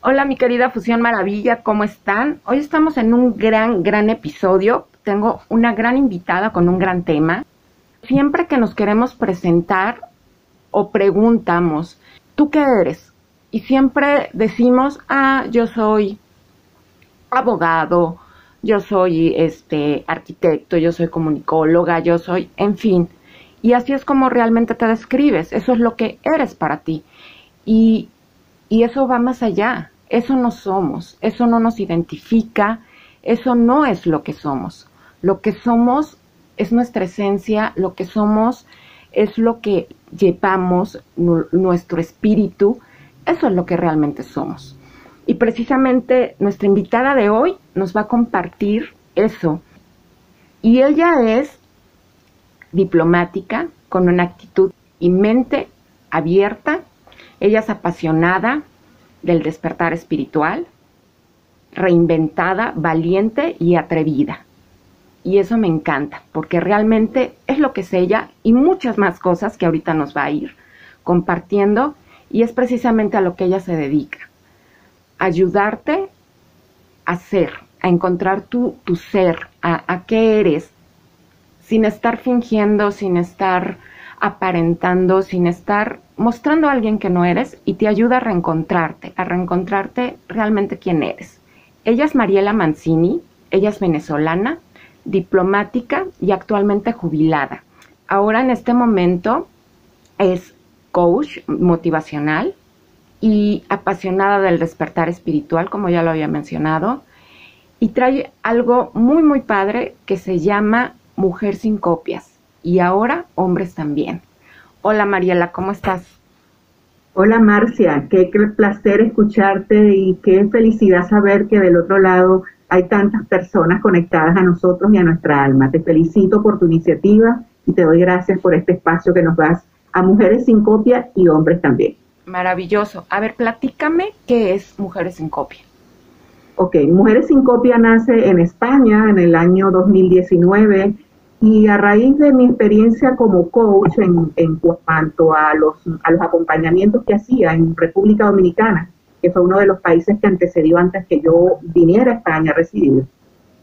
Hola mi querida Fusión Maravilla, ¿cómo están? Hoy estamos en un gran, gran episodio. Tengo una gran invitada con un gran tema. Siempre que nos queremos presentar o preguntamos, ¿tú qué eres? Y siempre decimos, ah, yo soy abogado, yo soy este arquitecto, yo soy comunicóloga, yo soy, en fin. Y así es como realmente te describes, eso es lo que eres para ti. Y, y eso va más allá, eso no somos, eso no nos identifica, eso no es lo que somos. Lo que somos es nuestra esencia, lo que somos es lo que llevamos, nuestro espíritu, eso es lo que realmente somos. Y precisamente nuestra invitada de hoy nos va a compartir eso. Y ella es diplomática, con una actitud y mente abierta. Ella es apasionada del despertar espiritual, reinventada, valiente y atrevida. Y eso me encanta, porque realmente es lo que es ella y muchas más cosas que ahorita nos va a ir compartiendo y es precisamente a lo que ella se dedica ayudarte a ser, a encontrar tu, tu ser, a, a qué eres, sin estar fingiendo, sin estar aparentando, sin estar mostrando a alguien que no eres y te ayuda a reencontrarte, a reencontrarte realmente quién eres. Ella es Mariela Mancini, ella es venezolana, diplomática y actualmente jubilada. Ahora en este momento es coach motivacional, y apasionada del despertar espiritual, como ya lo había mencionado, y trae algo muy, muy padre que se llama Mujer sin copias y ahora hombres también. Hola Mariela, ¿cómo estás? Hola Marcia, qué placer escucharte y qué felicidad saber que del otro lado hay tantas personas conectadas a nosotros y a nuestra alma. Te felicito por tu iniciativa y te doy gracias por este espacio que nos das a mujeres sin copia y hombres también. Maravilloso. A ver, platícame qué es Mujeres sin Copia. Ok, Mujeres sin Copia nace en España en el año 2019 y a raíz de mi experiencia como coach en, cuanto a los, acompañamientos que hacía en República Dominicana, que fue uno de los países que antecedió antes que yo viniera a España a residir,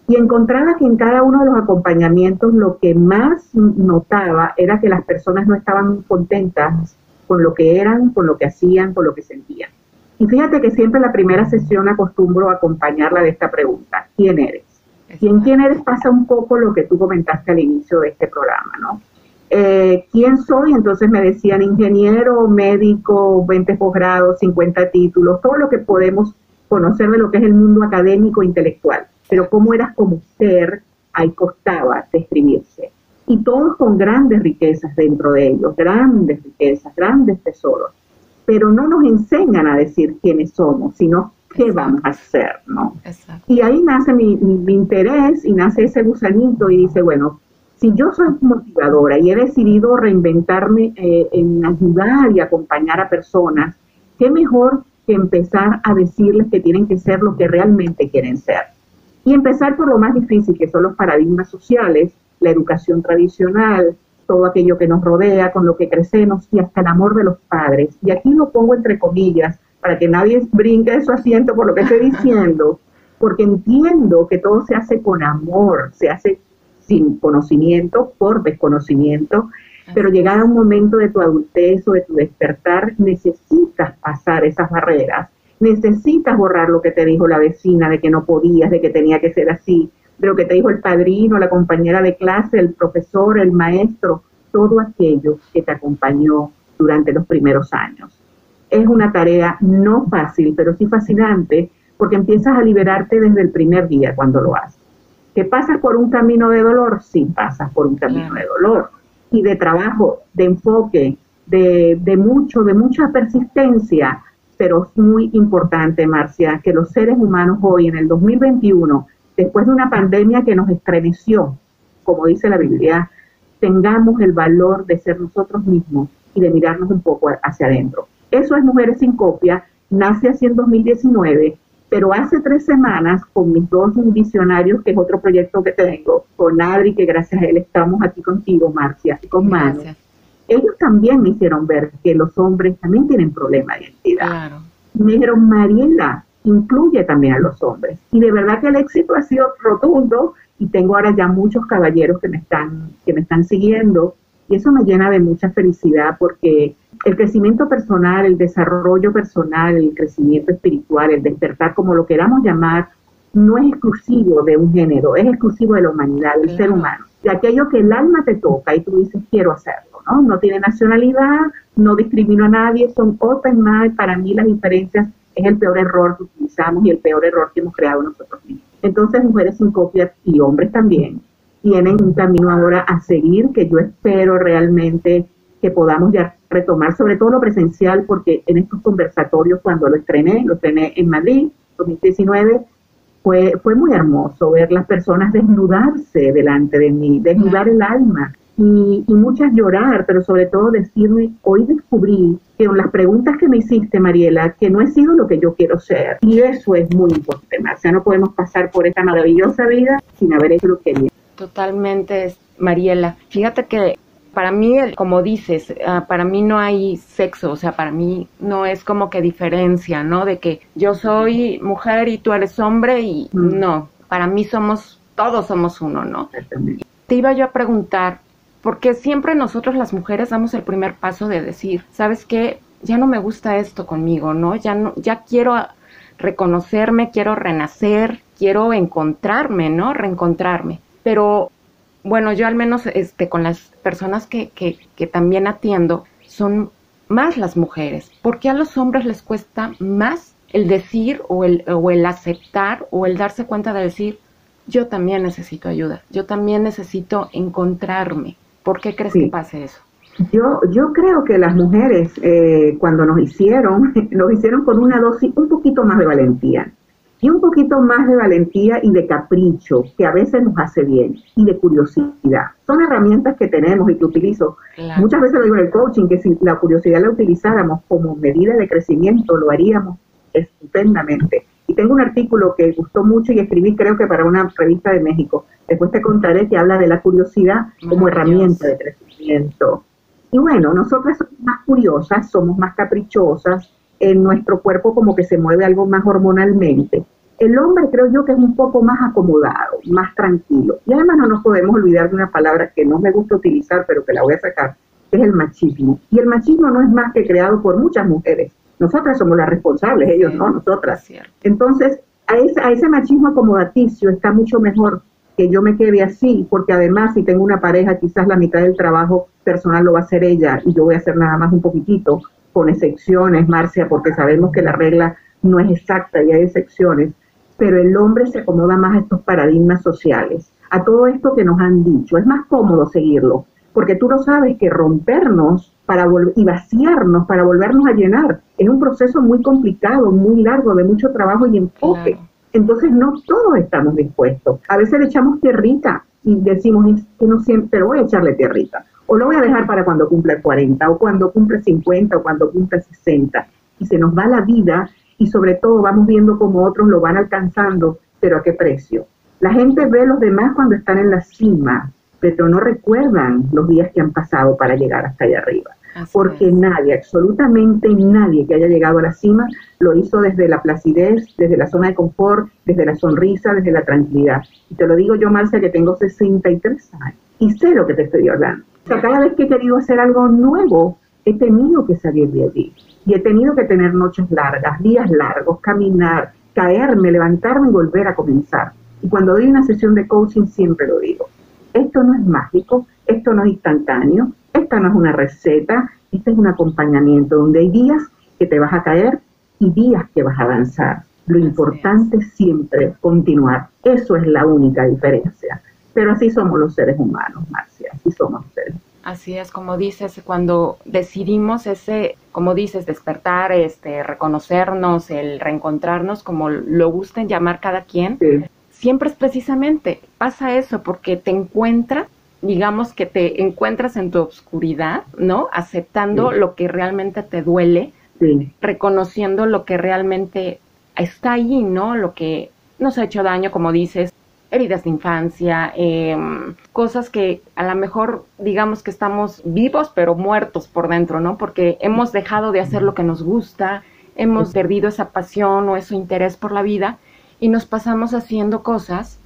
y encontraba que en cada uno de los acompañamientos lo que más notaba era que las personas no estaban contentas con lo que eran, con lo que hacían, con lo que sentían. Y fíjate que siempre la primera sesión acostumbro a acompañarla de esta pregunta, ¿quién eres? ¿Quién, quién eres? Pasa un poco lo que tú comentaste al inicio de este programa, ¿no? Eh, ¿Quién soy? Entonces me decían ingeniero, médico, 20 posgrados, 50 títulos, todo lo que podemos conocer de lo que es el mundo académico e intelectual. Pero cómo eras como ser, ahí costaba describirse y todos con grandes riquezas dentro de ellos, grandes riquezas, grandes tesoros, pero no nos enseñan a decir quiénes somos, sino qué vamos a hacer, ¿no? Y ahí nace mi, interés y nace ese gusanito y dice, bueno, si yo soy motivadora y he decidido reinventarme eh, en ayudar y acompañar a personas, qué mejor que empezar a decirles que tienen que ser lo que realmente quieren ser. Y empezar por lo más difícil, que son los paradigmas sociales, la educación tradicional, todo aquello que nos rodea, con lo que crecemos y hasta el amor de los padres. Y aquí lo pongo entre comillas para que nadie brinque de su asiento por lo que estoy diciendo, porque entiendo que todo se hace con amor, se hace sin conocimiento, por desconocimiento, pero llegada a un momento de tu adultez o de tu despertar, necesitas pasar esas barreras, necesitas borrar lo que te dijo la vecina de que no podías, de que tenía que ser así, de lo que te dijo el padrino, la compañera de clase, el profesor, el maestro, todo aquello que te acompañó durante los primeros años. Es una tarea no fácil, pero sí fascinante, porque empiezas a liberarte desde el primer día cuando lo haces. ¿Que pasas por un camino de dolor? Sí, pasas por un camino de dolor. Y de trabajo, de enfoque, de, de mucho, de mucha persistencia, pero es muy importante, Marcia, que los seres humanos hoy, en el 2021, después de una pandemia que nos estremeció, como dice la Biblia, tengamos el valor de ser nosotros mismos y de mirarnos un poco hacia adentro. Eso es Mujeres sin Copia, nace así en 2019, pero hace tres semanas con mis dos visionarios, que es otro proyecto que tengo, con Adri, que gracias a él estamos aquí contigo, Marcia, y con Manu, ellos también me hicieron ver que los hombres también tienen problemas de identidad. Me dijeron, Mariela, incluye también a los hombres. Y de verdad que el éxito ha sido rotundo y tengo ahora ya muchos caballeros que me están, que me están siguiendo y eso me llena de mucha felicidad porque el crecimiento personal, el desarrollo personal, el crecimiento espiritual, el despertar, como lo queramos llamar, no es exclusivo de un género, es exclusivo de la humanidad, del ser humano. De aquello que el alma te toca y tú dices, quiero hacerlo, ¿no? No tiene nacionalidad, no discrimino a nadie, son open mind. Para mí las diferencias es el peor error que utilizamos y el peor error que hemos creado nosotros mismos. Entonces, mujeres sin copias y hombres también tienen un camino ahora a seguir que yo espero realmente que podamos ya retomar, sobre todo lo presencial, porque en estos conversatorios, cuando lo estrené, lo estrené en Madrid, 2019, fue, fue muy hermoso ver las personas desnudarse delante de mí, desnudar el alma, y, muchas llorar, pero sobre todo decirme, hoy descubrí que con las preguntas que me hiciste, Mariela, que no he sido lo que yo quiero ser. Y eso es muy importante, sea, No podemos pasar por esta maravillosa vida sin haber hecho lo que quería. Totalmente, Mariela. Fíjate que para mí, como dices, ah, para mí no hay sexo, o sea, para mí no es como que diferencia, ¿no? De que yo soy mujer y tú eres hombre y mm. no, para mí somos, todos somos uno, ¿no? Te iba yo a preguntar, porque siempre nosotros las mujeres damos el primer paso de decir, ¿sabes qué? Ya no me gusta esto conmigo, ¿no? Ya no ya quiero reconocerme, quiero renacer, quiero encontrarme, ¿no? Reencontrarme. Pero bueno, yo al menos este con las personas que, que, que también atiendo son más las mujeres. ¿Por qué a los hombres les cuesta más el decir o el, o el aceptar o el darse cuenta de decir, yo también necesito ayuda, yo también necesito encontrarme? ¿Por qué crees que pase eso? Yo, yo creo que las mujeres, eh, cuando nos hicieron, nos hicieron con una dosis un poquito más de valentía. Y un poquito más de valentía y de capricho, que a veces nos hace bien, y de curiosidad. Son herramientas que tenemos y que utilizo. Muchas veces lo digo en el coaching, que si la curiosidad la utilizáramos como medida de crecimiento, lo haríamos estupendamente. Y tengo un artículo que gustó mucho y escribí creo que para una revista de México, Después te contaré que habla de la curiosidad como herramienta de crecimiento. Y bueno, nosotras somos más curiosas, somos más caprichosas, en nuestro cuerpo como que se mueve algo más hormonalmente. El hombre creo yo que es un poco más acomodado, más tranquilo. Y además no nos podemos olvidar de una palabra que no me gusta utilizar, pero que la voy a sacar, que es el machismo. Y el machismo no es más que creado por muchas mujeres. Nosotras somos las responsables, ellos no, nosotras. Entonces, a ese, a ese machismo acomodaticio está mucho mejor que yo me quede así, porque además si tengo una pareja, quizás la mitad del trabajo personal lo va a hacer ella y yo voy a hacer nada más un poquitito, con excepciones, Marcia, porque sabemos que la regla no es exacta y hay excepciones, pero el hombre se acomoda más a estos paradigmas sociales, a todo esto que nos han dicho. Es más cómodo seguirlo, porque tú lo sabes que rompernos para y vaciarnos para volvernos a llenar es un proceso muy complicado, muy largo, de mucho trabajo y enfoque. Entonces no todos estamos dispuestos. A veces le echamos tierrita y decimos que no siempre, pero voy a echarle tierrita. O lo voy a dejar para cuando cumple 40, o cuando cumple 50, o cuando cumple 60. Y se nos va la vida y sobre todo vamos viendo cómo otros lo van alcanzando, pero a qué precio. La gente ve a los demás cuando están en la cima, pero no recuerdan los días que han pasado para llegar hasta allá arriba porque nadie, absolutamente nadie que haya llegado a la cima lo hizo desde la placidez, desde la zona de confort, desde la sonrisa, desde la tranquilidad. Y te lo digo yo, Marcia, que tengo 63 años y sé lo que te estoy hablando. O sea, cada vez que he querido hacer algo nuevo, he tenido que salir de allí. Y he tenido que tener noches largas, días largos, caminar, caerme, levantarme y volver a comenzar. Y cuando doy una sesión de coaching siempre lo digo. Esto no es mágico, esto no es instantáneo, esta no es una receta, este es un acompañamiento donde hay días que te vas a caer y días que vas a avanzar. Lo importante es siempre continuar. Eso es la única diferencia. Pero así somos los seres humanos, Marcia, así somos los seres Así es, como dices, cuando decidimos ese como dices, despertar, este, reconocernos, el reencontrarnos, como lo gusten llamar cada quien, siempre es precisamente, pasa eso, porque te encuentras, digamos que te encuentras en tu obscuridad, ¿no? Aceptando lo que realmente te duele, reconociendo lo que realmente está ahí, ¿no? Lo que nos ha hecho daño, como dices, heridas de infancia, em, cosas que a lo mejor digamos que estamos vivos pero muertos por dentro, ¿no? Porque hemos dejado de hacer lo que nos gusta, hemos perdido esa pasión o ese interés por la vida y nos pasamos haciendo cosas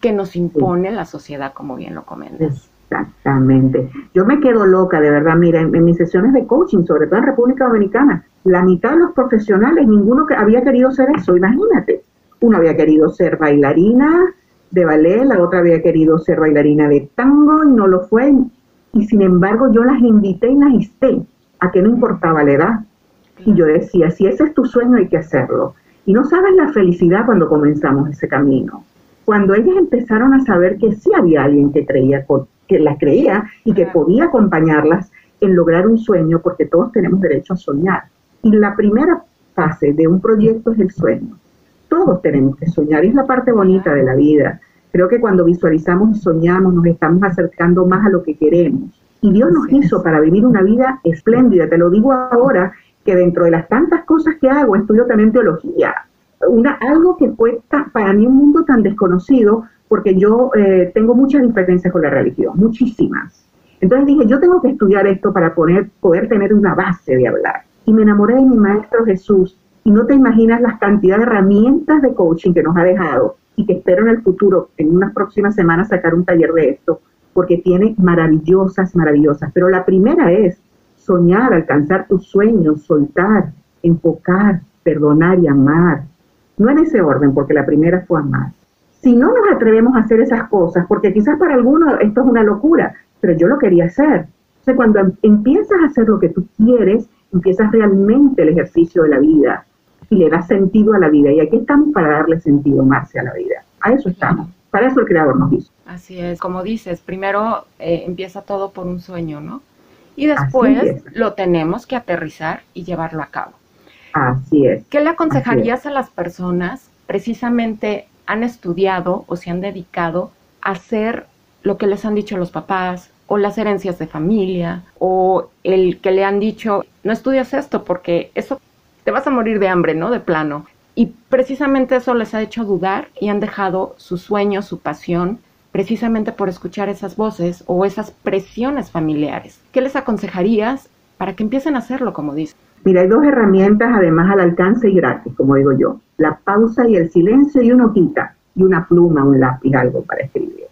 que nos impone la sociedad, como bien lo comentas. Exactamente. Yo me quedo loca, de verdad. Mira, en, mis sesiones de coaching, sobre todo en República Dominicana, la mitad de los profesionales, ninguno que había querido ser eso, imagínate. Uno había querido ser bailarina, de ballet, la otra había querido ser bailarina de tango y no lo fue. Y sin embargo yo las invité y las insté a que no importaba la edad. Y yo decía, si ese es tu sueño hay que hacerlo. Y no sabes la felicidad cuando comenzamos ese camino. Cuando ellas empezaron a saber que sí había alguien que creía, que las creía y que podía acompañarlas en lograr un sueño, porque todos tenemos derecho a soñar. Y la primera fase de un proyecto es el sueño todos tenemos que soñar, es la parte bonita de la vida. Creo que cuando visualizamos y soñamos nos estamos acercando más a lo que queremos. Y Dios nos hizo para vivir una vida espléndida. Te lo digo ahora que dentro de las tantas cosas que hago, estudio también teología. Una, algo que fue para mí un mundo tan desconocido, porque yo eh, tengo muchas diferencias con la religión, muchísimas. Entonces dije, yo tengo que estudiar esto para poder, poder tener una base de hablar. Y me enamoré de mi maestro Jesús, no te imaginas las cantidad de herramientas de coaching que nos ha dejado y que espero en el futuro, en unas próximas semanas, sacar un taller de esto, porque tiene maravillosas, maravillosas. Pero la primera es soñar, alcanzar tus sueños, soltar, enfocar, perdonar y amar. No en ese orden, porque la primera fue amar. Si no nos atrevemos a hacer esas cosas, porque quizás para algunos esto es una locura, pero yo lo quería hacer. O cuando em, empiezas a hacer lo que tú quieres, empiezas realmente el ejercicio de la vida y le da sentido a la vida. Y aquí estamos para darle sentido, Marcia, a la vida. A eso estamos. Para eso el Creador nos hizo. Así es, como dices, primero eh, empieza todo por un sueño, ¿no? Y después lo tenemos que aterrizar y llevarlo a cabo. Así es. ¿Qué le aconsejarías a las personas precisamente han estudiado o se han dedicado a hacer lo que les han dicho los papás o las herencias de familia o el que le han dicho no estudias esto porque eso te vas a morir de hambre, ¿no? De plano. Y precisamente eso les ha hecho dudar y han dejado su sueño, su pasión, precisamente por escuchar esas voces o esas presiones familiares. ¿Qué les aconsejarías para que empiecen a hacerlo, como dices? Mira, hay dos herramientas además al alcance y gratis, como digo yo. La pausa y el silencio y una quita y una pluma, un lápiz, algo para escribir.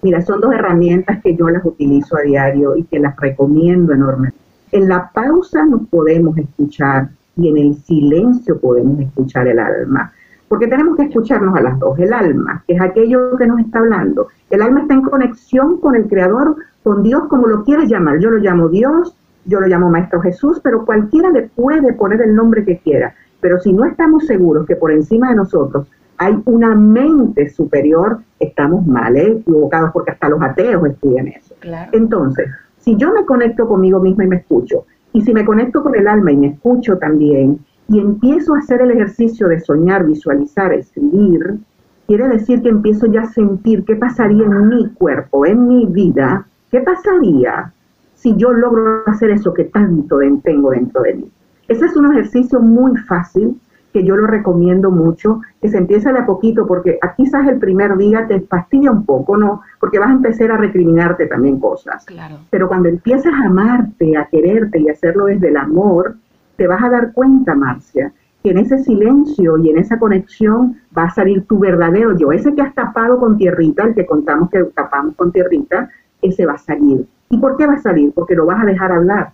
Mira, son dos herramientas que yo las utilizo a diario y que las recomiendo enormemente. En la pausa nos podemos escuchar y en el silencio podemos escuchar el alma. Porque tenemos que escucharnos a las dos. El alma, que es aquello que nos está hablando. El alma está en conexión con el Creador, con Dios, como lo quieras llamar. Yo lo llamo Dios, yo lo llamo Maestro Jesús, pero cualquiera le puede poner el nombre que quiera. Pero si no estamos seguros que por encima de nosotros hay una mente superior, estamos mal, ¿eh? equivocados, porque hasta los ateos estudian eso. Entonces, si yo me conecto conmigo misma y me escucho, y si me conecto con el alma y me escucho también y empiezo a hacer el ejercicio de soñar, visualizar, escribir, quiere decir que empiezo ya a sentir qué pasaría en mi cuerpo, en mi vida, qué pasaría si yo logro hacer eso que tanto tengo dentro de mí. Ese es un ejercicio muy fácil que yo lo recomiendo mucho, que se empieza de a poquito, porque quizás el primer día te fastidia un poco, ¿no? Porque vas a empezar a recriminarte también cosas. Claro. Pero cuando empiezas a amarte, a quererte y hacerlo desde el amor, te vas a dar cuenta, Marcia, que en ese silencio y en esa conexión va a salir tu verdadero yo. Ese que has tapado con tierrita, el que contamos que tapamos con tierrita, ese va a salir. ¿Y por qué va a salir? Porque lo vas a dejar hablar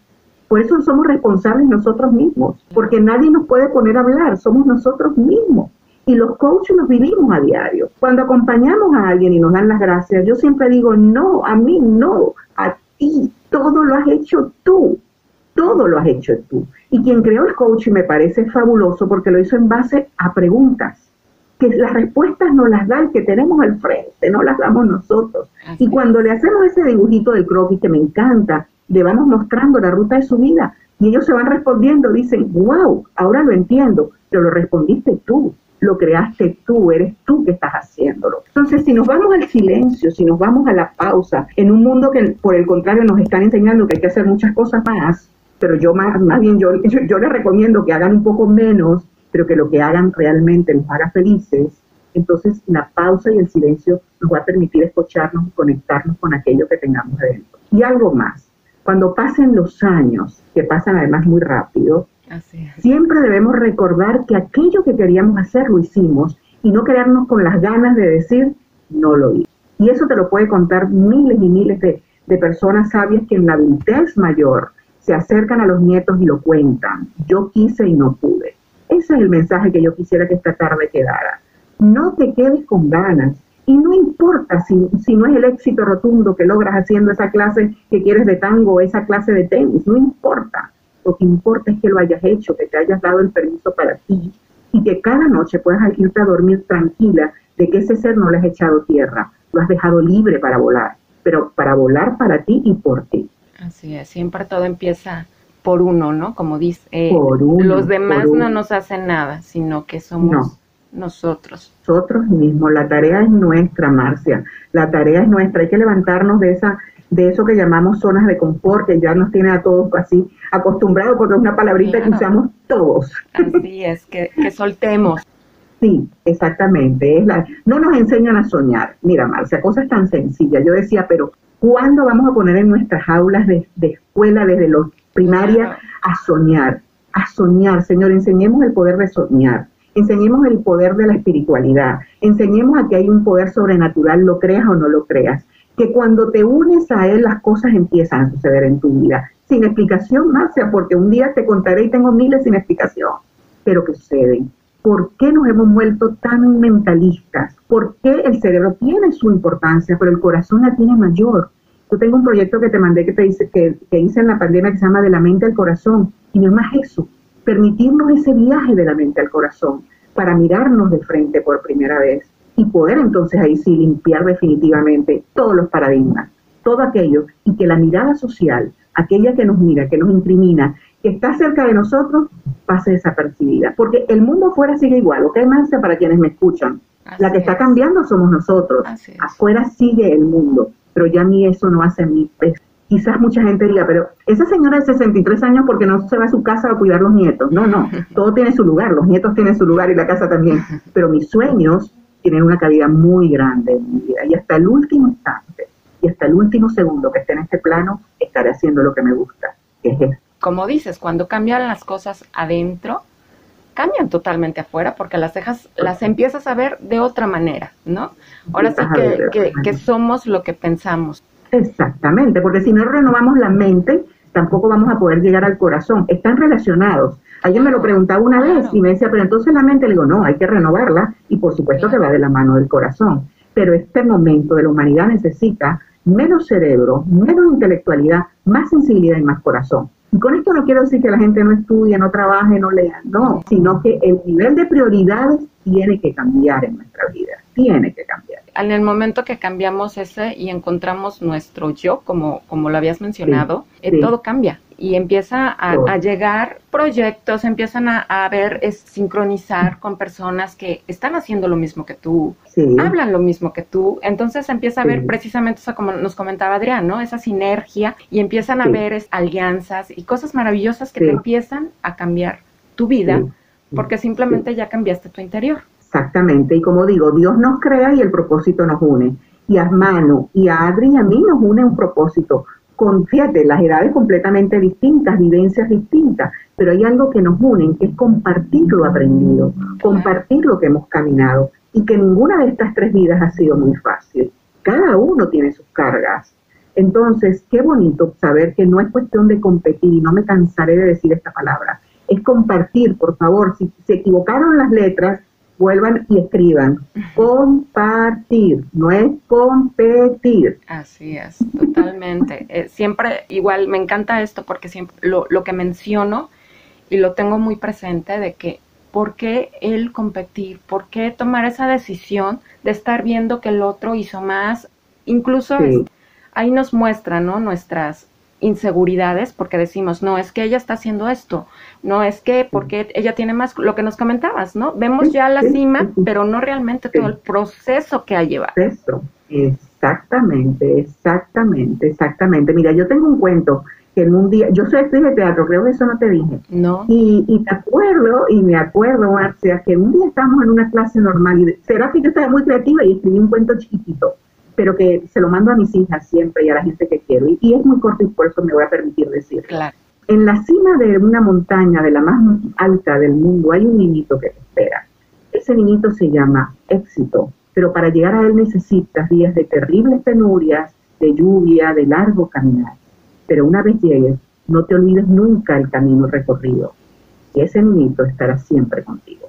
por eso somos responsables nosotros mismos, porque nadie nos puede poner a hablar, somos nosotros mismos. Y los coaches los vivimos a diario. Cuando acompañamos a alguien y nos dan las gracias, yo siempre digo, no, a mí no, a ti, todo lo has hecho tú, todo lo has hecho tú. Y quien creó el coaching me parece fabuloso porque lo hizo en base a preguntas, que las respuestas no las da el que tenemos al frente, no las damos nosotros. y cuando le hacemos ese dibujito del croquis que me encanta, le vamos mostrando la ruta de su vida y ellos se van respondiendo, dicen, wow, ahora lo entiendo, pero lo respondiste tú, lo creaste tú, eres tú que estás haciéndolo. Entonces, si nos vamos al silencio, si nos vamos a la pausa, en un mundo que por el contrario nos están enseñando que hay que hacer muchas cosas más, pero yo más, más bien yo, yo, yo les recomiendo que hagan un poco menos, pero que lo que hagan realmente los haga felices, entonces la pausa y el silencio nos va a permitir escucharnos y conectarnos con aquello que tengamos adentro. Y algo más, cuando pasen los años, que pasan además muy rápido, siempre debemos recordar que aquello que queríamos hacer lo hicimos y no quedarnos con las ganas de decir no lo hice. Y eso te lo puede contar miles y miles de, de personas sabias que en la adultez mayor se acercan a los nietos y lo cuentan. Yo quise y no pude. Ese es el mensaje que yo quisiera que esta tarde quedara. No te quedes con ganas. Y no importa si, si no es el éxito rotundo que logras haciendo esa clase que quieres de tango o esa clase de tenis, no importa. Lo que importa es que lo hayas hecho, que te hayas dado el permiso para ti y que cada noche puedas irte a dormir tranquila de que ese ser no le has echado tierra, lo has dejado libre para volar, pero para volar para ti y por ti. Así es, siempre todo empieza por uno, ¿no? Como dice, eh, los demás no nos hacen nada, sino que somos nosotros. Nosotros mismos, la tarea es nuestra, Marcia, la tarea es nuestra, hay que levantarnos de esa de eso que llamamos zonas de confort, que ya nos tiene a todos así acostumbrados, porque es una palabrita que usamos todos. Así es, que, que soltemos. Sí, exactamente. Es la, no nos enseñan a soñar. Mira, Marcia, cosas tan sencillas. Yo decía, pero ¿cuándo vamos a poner en nuestras aulas de, de escuela, desde los primaria, a soñar? A soñar, Señor, enseñemos el poder de soñar enseñemos el poder de la espiritualidad, enseñemos a que hay un poder sobrenatural, lo creas o no lo creas, que cuando te unes a él las cosas empiezan a suceder en tu vida, sin explicación, Marcia, porque un día te contaré y tengo miles sin explicación, pero que suceden. ¿Por qué nos hemos vuelto tan mentalistas? ¿Por qué el cerebro tiene su importancia, pero el corazón la tiene mayor? Yo tengo un proyecto que te mandé que te dice que, que hice en la pandemia que se llama De la mente al corazón, y no es más eso permitirnos ese viaje de la mente al corazón para mirarnos de frente por primera vez y poder entonces ahí sí limpiar definitivamente todos los paradigmas, todo aquello y que la mirada social, aquella que nos mira, que nos incrimina, que está cerca de nosotros, pase desapercibida. Porque el mundo afuera sigue igual, ¿ok, Marcia? Para quienes me escuchan. la que está cambiando somos nosotros. Afuera sigue el mundo, pero ya ni eso no hace mi peso quizás mucha gente diga, pero esa señora de 63 años, porque no se va a su casa a cuidar los nietos? No, no, todo tiene su lugar, los nietos tienen su lugar y la casa también, pero mis sueños tienen una calidad muy grande en mi vida y hasta el último instante y hasta el último segundo que esté en este plano, estaré haciendo lo que me gusta, que es esto. Como dices, cuando cambian las cosas adentro, cambian totalmente afuera porque las dejas, las empiezas a ver de otra manera, ¿no? Ahora sí que, que somos lo que pensamos. Exactamente, porque si no renovamos la mente, tampoco vamos a poder llegar al corazón. Están relacionados. Alguien me lo preguntaba una vez y me decía, pero entonces la mente, le digo, no, hay que renovarla y por supuesto que va de la mano del corazón. Pero este momento de la humanidad necesita menos cerebro, menos intelectualidad, más sensibilidad y más corazón. Y con esto no quiero decir que la gente no estudie, no trabaje, no lea, no, sino que el nivel de prioridades tiene que cambiar en nuestra vida, tiene que cambiar. En el momento que cambiamos ese y encontramos nuestro yo, como, como lo habías mencionado, eh, todo cambia y empieza a, llegar proyectos, empiezan a, ver, es sincronizar con personas que están haciendo lo mismo que tú, hablan lo mismo que tú, entonces empieza a ver precisamente eso como nos comentaba Adrián, ¿no? Esa sinergia y empiezan a ver alianzas y cosas maravillosas que te empiezan a cambiar tu vida porque simplemente ya cambiaste tu interior. Exactamente, y como digo, Dios nos crea y el propósito nos une. Y a Mano y a Adri y a mí nos une un propósito con, fíjate, las edades completamente distintas, vivencias distintas, pero hay algo que nos une, que es compartir lo aprendido, compartir lo que hemos caminado, y que ninguna de estas tres vidas ha sido muy fácil. Cada uno tiene sus cargas. Entonces, qué bonito saber que no es cuestión de competir, y no me cansaré de decir esta palabra, es compartir, por favor, si se equivocaron las letras, vuelvan y escriban. Compartir, no es competir. Así es, totalmente. Eh, siempre, igual, me encanta esto porque siempre lo, lo que menciono y lo tengo muy presente de que ¿por qué el competir? ¿Por qué tomar esa decisión de estar viendo que el otro hizo más? Incluso ahí nos muestra, ¿no? Nuestras inseguridades porque decimos, no, es que ella está haciendo esto, no es que porque ella tiene más, lo que nos comentabas, ¿no? Vemos ya la cima, pero no realmente todo el proceso que ha llevado. Exactamente, exactamente, exactamente. Mira, yo tengo un cuento que en un día, yo soy actriz de teatro, creo que eso no te dije. No. Y, y me acuerdo, y me acuerdo, Marcia, que un día estábamos en una clase normal y será que yo estaba muy creativa y escribí un cuento chiquitito pero que se lo mando a mis hijas siempre y a la gente que quiero. Y, es muy corto y por eso me voy a permitir decir. Claro. En la cima de una montaña, de la más alta del mundo, hay un niñito que te espera. Ese niñito se llama éxito, pero para llegar a él necesitas días de terribles penurias, de lluvia, de largo caminar. Pero una vez llegues, no te olvides nunca el camino recorrido. Y ese niñito estará siempre contigo.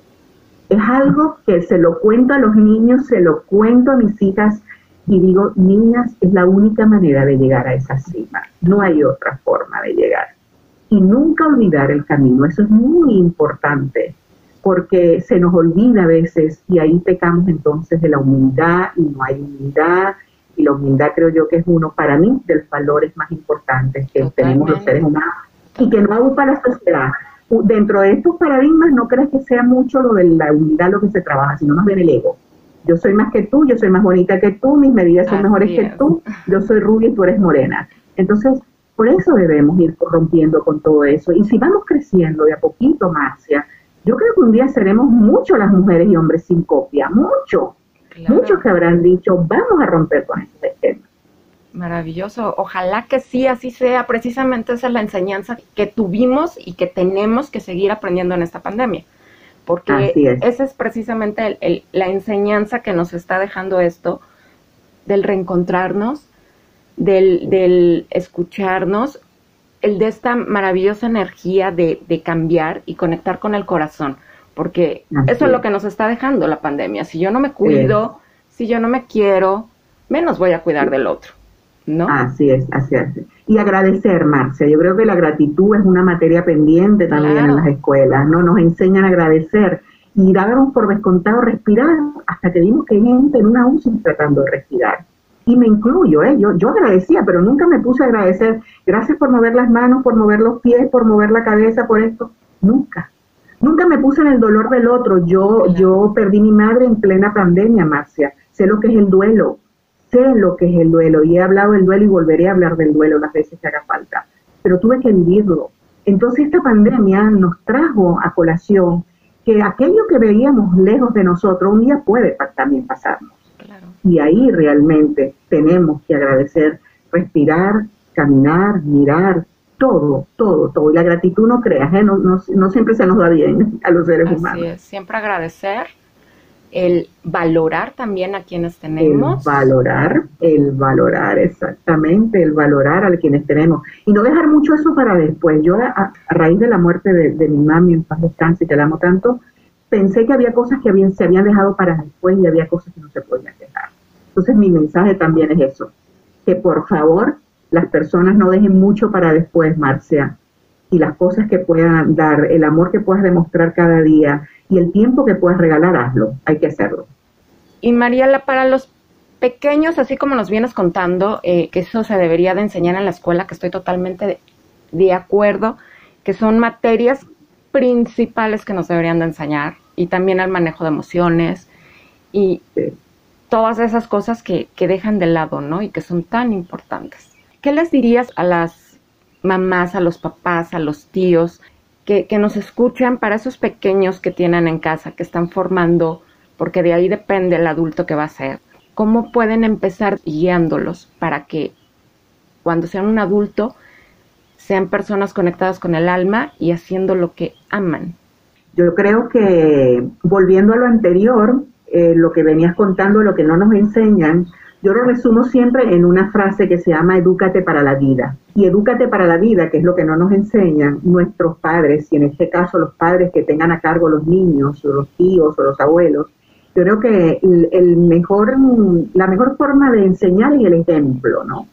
Es algo que se lo cuento a los niños, se lo cuento a mis hijas y digo, niñas, es la única manera de llegar a esa cima, no hay otra forma de llegar. Y nunca olvidar el camino, eso es muy importante, porque se nos olvida a veces y ahí pecamos entonces de la humildad y no hay humildad. Y la humildad creo yo que es uno para mí de los valores más importantes que tenemos los seres humanos y que no agrupa la sociedad. Dentro de estos paradigmas no crees que sea mucho lo de la humildad lo que se trabaja, sino más bien el ego yo soy más que tú, yo soy más bonita que tú, mis medidas son mejores que tú, yo soy rubia y tú eres morena. Entonces, por eso debemos ir rompiendo con todo eso. Y si vamos creciendo de a poquito, Marcia, yo creo que un día seremos muchos las mujeres y hombres sin copia, mucho. Muchos que habrán dicho, vamos a romper con este tema. Maravilloso. Ojalá que sí, así sea. Precisamente esa es la enseñanza que tuvimos y que tenemos que seguir aprendiendo en esta pandemia porque esa es precisamente la enseñanza que nos está dejando esto, del reencontrarnos, del, escucharnos, el de esta maravillosa energía de, cambiar y conectar con el corazón, porque eso es lo que nos está dejando la pandemia. Si yo no me cuido, si yo no me quiero, menos voy a cuidar del otro. ¿No? Así es, así es. Y agradecer, Marcia. Yo creo que la gratitud es una materia pendiente también en las escuelas, ¿no? Nos enseñan a agradecer y dábamos por descontado respirar hasta que vimos que hay gente en una UCI tratando de respirar. Y me incluyo, ¿eh? Yo, yo agradecía, pero nunca me puse a agradecer. Gracias por mover las manos, por mover los pies, por mover la cabeza, por esto. Nunca. Nunca me puse en el dolor del otro. Yo, yo perdí mi madre en plena pandemia, Marcia. Sé lo que es el duelo sé lo que es el duelo y he hablado del duelo y volveré a hablar del duelo las veces que haga falta, pero tuve que vivirlo. Entonces esta pandemia nos trajo a colación que aquello que veíamos lejos de nosotros un día puede también pasarnos. Y ahí realmente tenemos que agradecer, respirar, caminar, mirar, todo, todo, todo. Y la gratitud no creas, ¿eh? no, no, siempre se nos da bien a los seres humanos. siempre agradecer el valorar también a quienes tenemos. El valorar, el valorar, exactamente, el valorar a quienes tenemos. Y no dejar mucho eso para después. Yo a, raíz de la muerte de, mi mami en paz descanse, que la amo tanto, pensé que había cosas que habían, se habían dejado para después y había cosas que no se podían dejar. Entonces mi mensaje también es eso, que por favor las personas no dejen mucho para después, Marcia, y las cosas que puedan dar, el amor que puedas demostrar cada día, y el tiempo que puedas regalar, hazlo, hay que hacerlo. Y Mariela, para los pequeños, así como nos vienes contando, eh, que eso se debería de enseñar en la escuela, que estoy totalmente de, acuerdo, que son materias principales que nos deberían de enseñar, y también el manejo de emociones, y todas esas cosas que, que dejan de lado, ¿no? Y que son tan importantes. ¿Qué les dirías a las mamás, a los papás, a los tíos que, nos escuchan para esos pequeños que tienen en casa, que están formando, porque de ahí depende el adulto que va a ser. ¿Cómo pueden empezar guiándolos para que cuando sean un adulto sean personas conectadas con el alma y haciendo lo que aman? Yo creo que volviendo a lo anterior, eh, lo que venías contando, lo que no nos enseñan, yo lo resumo siempre en una frase que se llama edúcate para la vida. Y edúcate para la vida, que es lo que no nos enseñan nuestros padres, y en este caso los padres que tengan a cargo los niños, o los tíos, o los abuelos. Yo creo que el, mejor, la mejor forma de enseñar es el ejemplo, ¿no?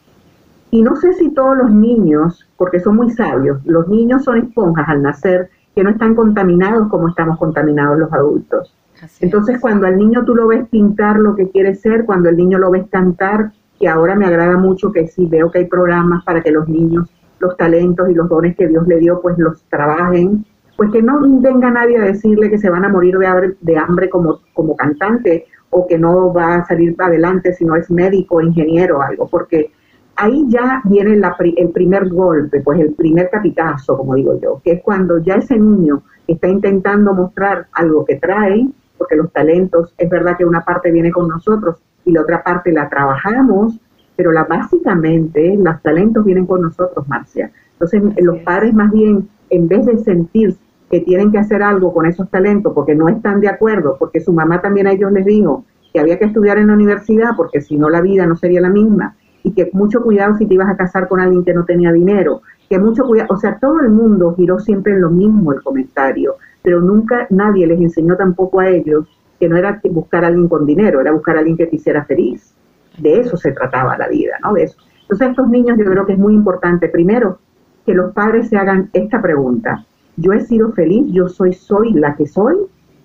Y no sé si todos los niños, porque son muy sabios, los niños son esponjas al nacer que no están contaminados como estamos contaminados los adultos. Entonces, cuando al niño tú lo ves pintar lo que quiere ser, cuando el niño lo ves cantar, que ahora me agrada mucho que sí veo que hay programas para que los niños los talentos y los dones que Dios le dio, pues los trabajen, pues que no venga nadie a decirle que se van a morir de hambre, de hambre como, como cantante o que no va a salir adelante si no es médico, ingeniero o algo, porque ahí ya viene el primer golpe, pues el primer capitazo, como digo yo, que es cuando ya ese niño está intentando mostrar algo que trae, porque los talentos, es verdad que una parte viene con nosotros y la otra parte la trabajamos, pero la básicamente los talentos vienen con nosotros, Marcia. Entonces los padres más bien, en vez de sentir que tienen que hacer algo con esos talentos porque no están de acuerdo, porque su mamá también a ellos les dijo que había que estudiar en la universidad porque si no la vida no sería la misma y que mucho cuidado si te ibas a casar con alguien que no tenía dinero, que mucho cuidado, o sea, todo el mundo giró siempre en lo mismo el comentario, pero nunca nadie les enseñó tampoco a ellos que no era buscar a alguien con dinero, era buscar a alguien que te hiciera feliz. De eso se trataba la vida, ¿no? De eso. Entonces, estos niños yo creo que es muy importante, primero, que los padres se hagan esta pregunta yo he sido feliz, yo soy, soy la que soy,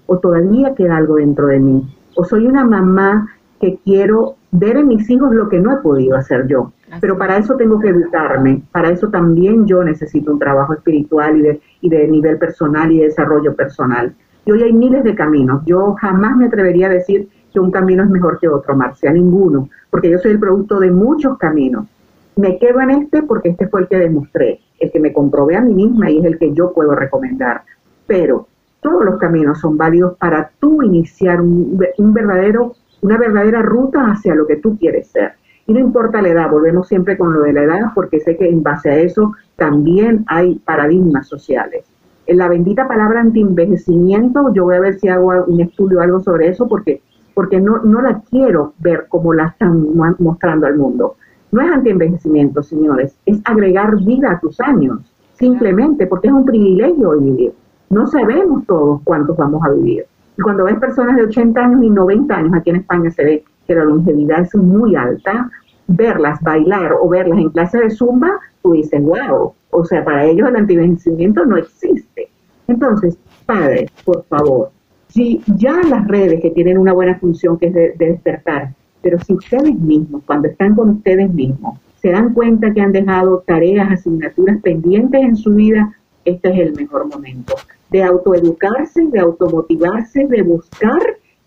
o todavía queda algo dentro de mí, o soy una mamá que quiero ver en mis hijos lo que no he podido hacer yo. Pero para eso tengo que educarme, para eso también yo necesito un trabajo espiritual y de, y de nivel personal y de desarrollo personal. Y hoy hay miles de caminos. Yo jamás me atrevería a decir que un camino es mejor que otro, Marcia, ninguno, porque yo soy el producto de muchos caminos. Me quedo en este porque este fue el que demostré el que me comprobé a mí misma y es el que yo puedo recomendar. Pero todos los caminos son válidos para tú iniciar un, verdadero, una verdadera ruta hacia lo que tú quieres ser. Y no importa la edad, volvemos siempre con lo de la edad, porque sé que en base a eso también hay paradigmas sociales. En la bendita palabra anti-envejecimiento, yo voy a ver si hago un estudio o algo sobre eso, porque, porque no, no la quiero ver como la están mostrando al mundo. No es antienvejecimiento, señores, es agregar vida a tus años, simplemente porque es un privilegio vivir. No sabemos todos cuántos vamos a vivir. Y cuando ves personas de 80 años y 90 años, aquí en España se ve que la longevidad es muy alta, verlas bailar o verlas en clase de zumba, tú dices, wow, o sea, para ellos el antienvejecimiento no existe. Entonces, padres, por favor, si ya las redes que tienen una buena función que es de despertar, pero si ustedes mismos, cuando están con ustedes mismos, se dan cuenta que han dejado tareas, asignaturas pendientes en su vida, este es el mejor momento de autoeducarse, de automotivarse, de buscar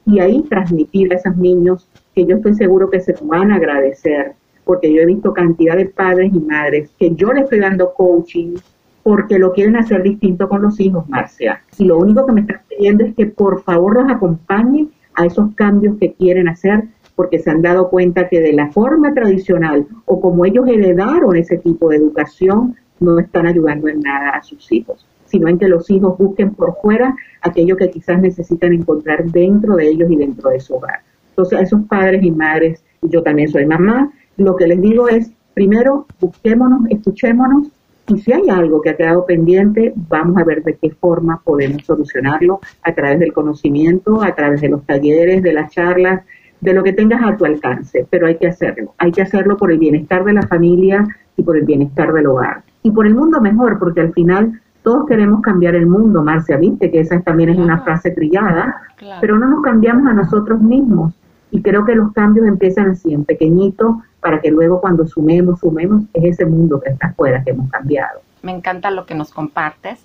y ahí transmitir a esos niños que yo estoy seguro que se van a agradecer, porque yo he visto cantidad de padres y madres que yo les estoy dando coaching porque lo quieren hacer distinto con los hijos, Marcia. Y lo único que me están pidiendo es que por favor los acompañe a esos cambios que quieren hacer porque se han dado cuenta que de la forma tradicional o como ellos heredaron ese tipo de educación, no están ayudando en nada a sus hijos, sino en que los hijos busquen por fuera aquello que quizás necesitan encontrar dentro de ellos y dentro de su hogar. Entonces, a esos padres y madres, yo también soy mamá, lo que les digo es, primero, busquémonos, escuchémonos, y si hay algo que ha quedado pendiente, vamos a ver de qué forma podemos solucionarlo a través del conocimiento, a través de los talleres, de las charlas, de lo que tengas a tu alcance, pero hay que hacerlo. Hay que hacerlo por el bienestar de la familia y por el bienestar del hogar. Y por el mundo mejor, porque al final todos queremos cambiar el mundo, Marcia, viste que esa también es una frase trillada, pero no nos cambiamos a nosotros mismos. Y creo que los cambios empiezan así, en pequeñito, para que luego cuando sumemos, sumemos, es ese mundo que está afuera que hemos cambiado. Me encanta lo que nos compartes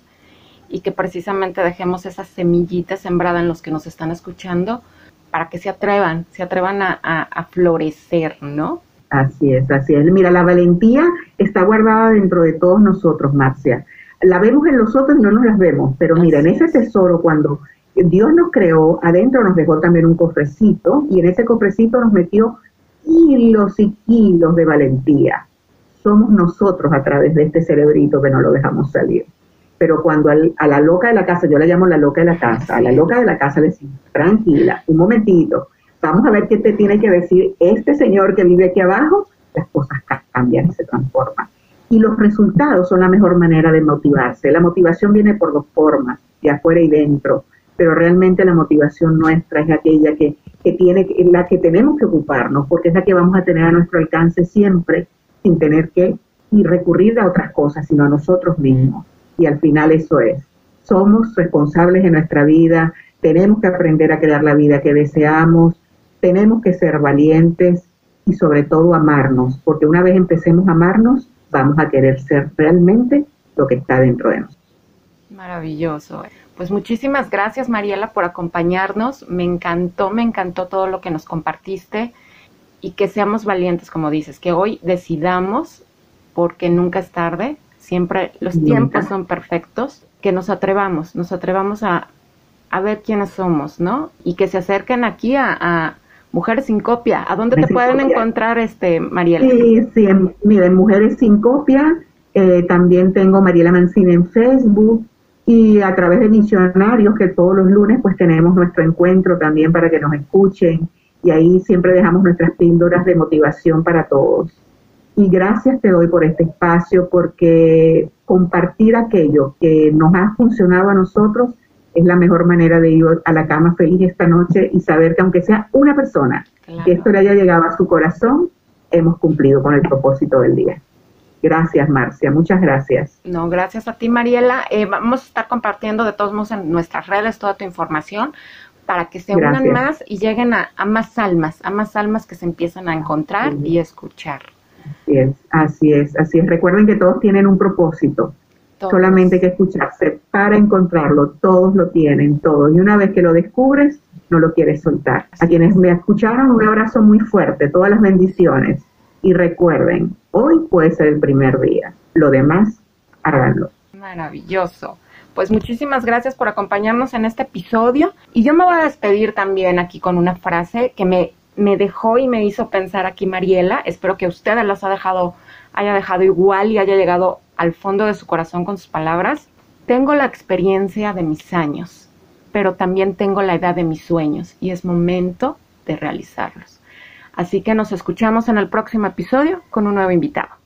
y que precisamente dejemos esas semillitas sembradas en los que nos están escuchando para que se atrevan, se atrevan a, florecer, ¿no? Así es, así es. Mira, la valentía está guardada dentro de todos nosotros, Marcia. La vemos en los otros y no nos las vemos, pero mira, en ese tesoro cuando Dios nos creó, adentro nos dejó también un cofrecito y en ese cofrecito nos metió kilos y kilos de valentía. Somos nosotros a través de este cerebrito que no lo dejamos salir pero cuando a la loca de la casa, yo la llamo la loca de la casa, a la loca de la casa le decimos, tranquila, un momentito, vamos a ver qué te tiene que decir este señor que vive aquí abajo, las cosas cambian y se transforman. Y los resultados son la mejor manera de motivarse. La motivación viene por dos formas, de afuera y dentro, pero realmente la motivación nuestra es aquella que, que tiene, la que tenemos que ocuparnos, porque es la que vamos a tener a nuestro alcance siempre, sin tener que y recurrir a otras cosas, sino a nosotros mismos y al final eso es. Somos responsables de nuestra vida, tenemos que aprender a crear la vida que deseamos, tenemos que ser valientes y sobre todo amarnos, porque una vez empecemos a amarnos, vamos a querer ser realmente lo que está dentro de nosotros. Maravilloso. Pues muchísimas gracias Mariela por acompañarnos. Me encantó, me encantó todo lo que nos compartiste y que seamos valientes, como dices, que hoy decidamos, porque nunca es tarde, siempre los tiempos son perfectos, que nos atrevamos, nos atrevamos a, a ver quiénes somos, ¿no? Y que se acerquen aquí a, Mujeres sin Copia. ¿A dónde te pueden encontrar, este, Mariela? Sí, sí, miren, Mujeres sin Copia. Eh, también tengo Mariela Mancini en Facebook y a través de Misionarios, que todos los lunes pues tenemos nuestro encuentro también para que nos escuchen y ahí siempre dejamos nuestras píldoras de motivación para todos. Y gracias te doy por este espacio porque compartir aquello que nos ha funcionado a nosotros es la mejor manera de ir a la cama feliz esta noche y saber que aunque sea una persona, que esto le haya llegado a su corazón, hemos cumplido con el propósito del día. Gracias, Marcia. Muchas gracias. No, gracias a ti, Mariela. Eh, vamos a estar compartiendo de todos modos en nuestras redes toda tu información para que se unan más y lleguen a, más almas, a más almas que se empiezan a encontrar y escuchar. Así es, así es, así es. Recuerden que todos tienen un propósito Solamente hay que escucharse para encontrarlo. Todos lo tienen, todos. Y una vez que lo descubres, no lo quieres soltar. A quienes me escucharon, un abrazo muy fuerte, todas las bendiciones. Y recuerden, hoy puede ser el primer día. Lo demás, háganlo. Maravilloso. Pues muchísimas gracias por acompañarnos en este episodio. Y yo me voy a despedir también aquí con una frase que me, me dejó y me hizo pensar aquí Mariela. Espero que ustedes las ha dejado, haya dejado igual y haya llegado al fondo de su corazón con sus palabras, tengo la experiencia de mis años, pero también tengo la edad de mis sueños y es momento de realizarlos. Así que nos escuchamos en el próximo episodio con un nuevo invitado.